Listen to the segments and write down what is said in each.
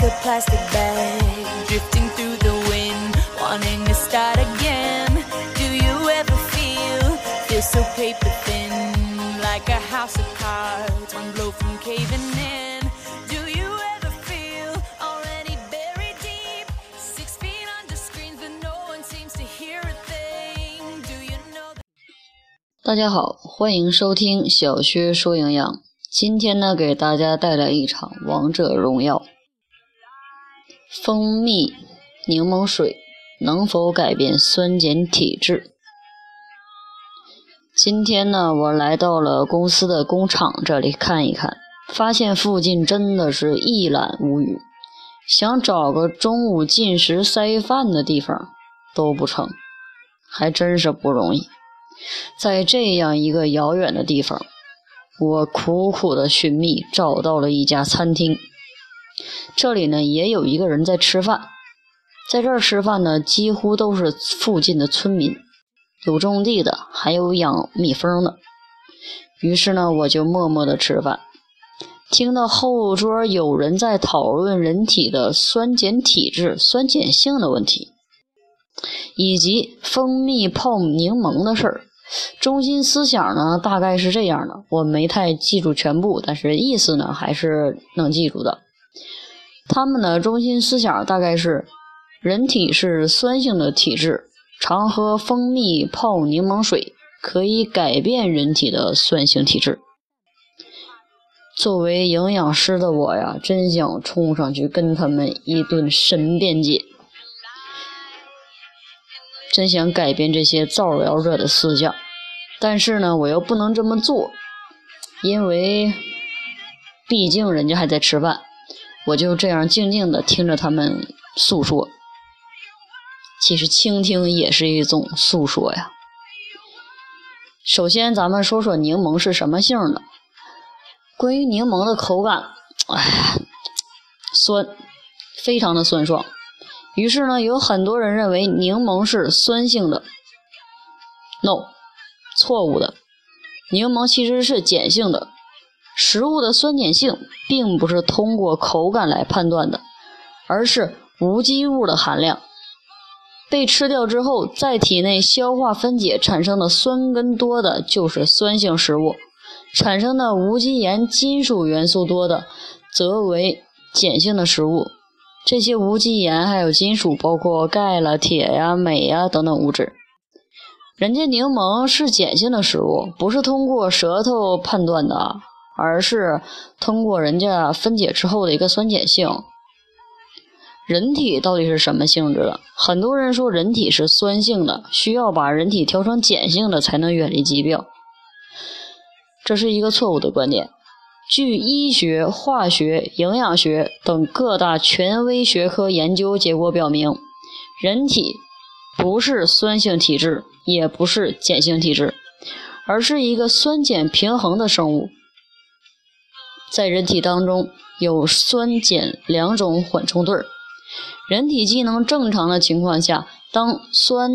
like a plastic bag drifting through the wind, wanting to start again. Do you ever feel feel so paper thin, like a house of cards, one blow from caving in? Do you ever feel already buried deep, six feet under screens, but no one seems to hear a thing? Do you know? That 大家好，欢迎收听小薛说营养。今天呢，给大家带来一场王者荣耀。蜂蜜柠檬水能否改变酸碱体质？今天呢，我来到了公司的工厂这里看一看，发现附近真的是一览无余，想找个中午进食塞饭的地方都不成，还真是不容易。在这样一个遥远的地方，我苦苦的寻觅，找到了一家餐厅。这里呢，也有一个人在吃饭，在这儿吃饭呢，几乎都是附近的村民，有种地的，还有养蜜蜂的。于是呢，我就默默的吃饭，听到后桌有人在讨论人体的酸碱体质、酸碱性的问题，以及蜂蜜泡柠檬的事儿。中心思想呢，大概是这样的，我没太记住全部，但是意思呢还是能记住的。他们的中心思想大概是：人体是酸性的体质，常喝蜂蜜泡柠檬水可以改变人体的酸性体质。作为营养师的我呀，真想冲上去跟他们一顿神辩解。真想改变这些造谣者的思想，但是呢，我又不能这么做，因为毕竟人家还在吃饭，我就这样静静的听着他们诉说。其实倾听也是一种诉说呀。首先，咱们说说柠檬是什么性的。关于柠檬的口感，哎，酸，非常的酸爽。于是呢，有很多人认为柠檬是酸性的。No，错误的。柠檬其实是碱性的。食物的酸碱性并不是通过口感来判断的，而是无机物的含量。被吃掉之后，在体内消化分解产生的酸根多的，就是酸性食物；产生的无机盐、金属元素多的，则为碱性的食物。这些无机盐还有金属，包括钙了、铁呀、镁呀等等物质。人家柠檬是碱性的食物，不是通过舌头判断的，而是通过人家分解之后的一个酸碱性。人体到底是什么性质的？很多人说人体是酸性的，需要把人体调成碱性的才能远离疾病，这是一个错误的观点。据医学、化学、营养学等各大权威学科研究结果表明，人体不是酸性体质，也不是碱性体质，而是一个酸碱平衡的生物。在人体当中有酸碱两种缓冲对儿，人体机能正常的情况下，当酸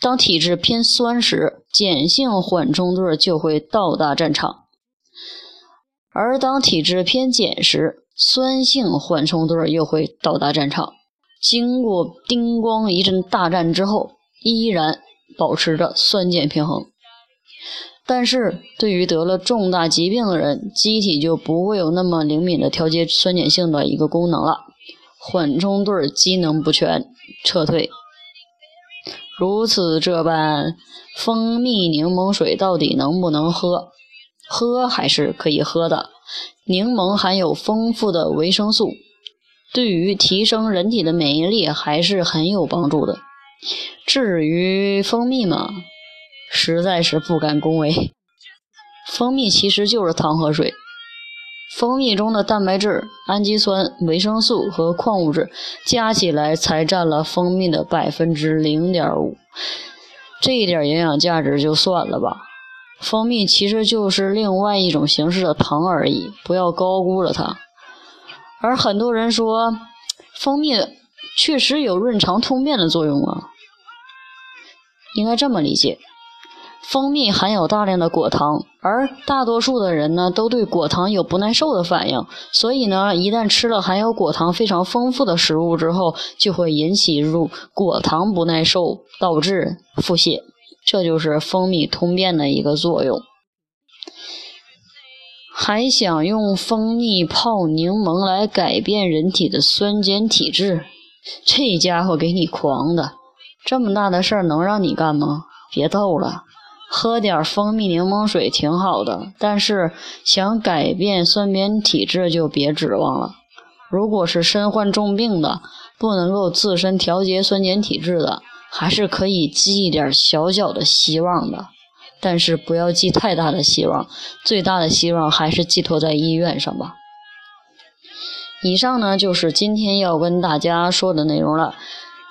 当体质偏酸时，碱性缓冲对儿就会到达战场。而当体质偏碱时，酸性缓冲对又会到达战场。经过叮咣一阵大战之后，依然保持着酸碱平衡。但是对于得了重大疾病的人，机体就不会有那么灵敏的调节酸碱性的一个功能了，缓冲对机能不全，撤退。如此这般，蜂蜜柠檬水到底能不能喝？喝还是可以喝的，柠檬含有丰富的维生素，对于提升人体的免疫力还是很有帮助的。至于蜂蜜嘛，实在是不敢恭维。蜂蜜其实就是糖和水，蜂蜜中的蛋白质、氨基酸、维生素和矿物质加起来才占了蜂蜜的百分之零点五，这一点营养价值就算了吧。蜂蜜其实就是另外一种形式的糖而已，不要高估了它。而很多人说，蜂蜜确实有润肠通便的作用啊。应该这么理解：蜂蜜含有大量的果糖，而大多数的人呢都对果糖有不耐受的反应，所以呢，一旦吃了含有果糖非常丰富的食物之后，就会引起入果糖不耐受，导致腹泻。这就是蜂蜜通便的一个作用。还想用蜂蜜泡柠檬来改变人体的酸碱体质？这家伙给你狂的！这么大的事儿能让你干吗？别逗了。喝点蜂蜜柠檬水挺好的，但是想改变酸碱体质就别指望了。如果是身患重病的，不能够自身调节酸碱体质的，还是可以寄一点小小的希望的。但是不要寄太大的希望，最大的希望还是寄托在医院上吧。以上呢就是今天要跟大家说的内容了，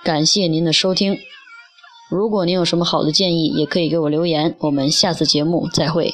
感谢您的收听。如果您有什么好的建议，也可以给我留言。我们下次节目再会。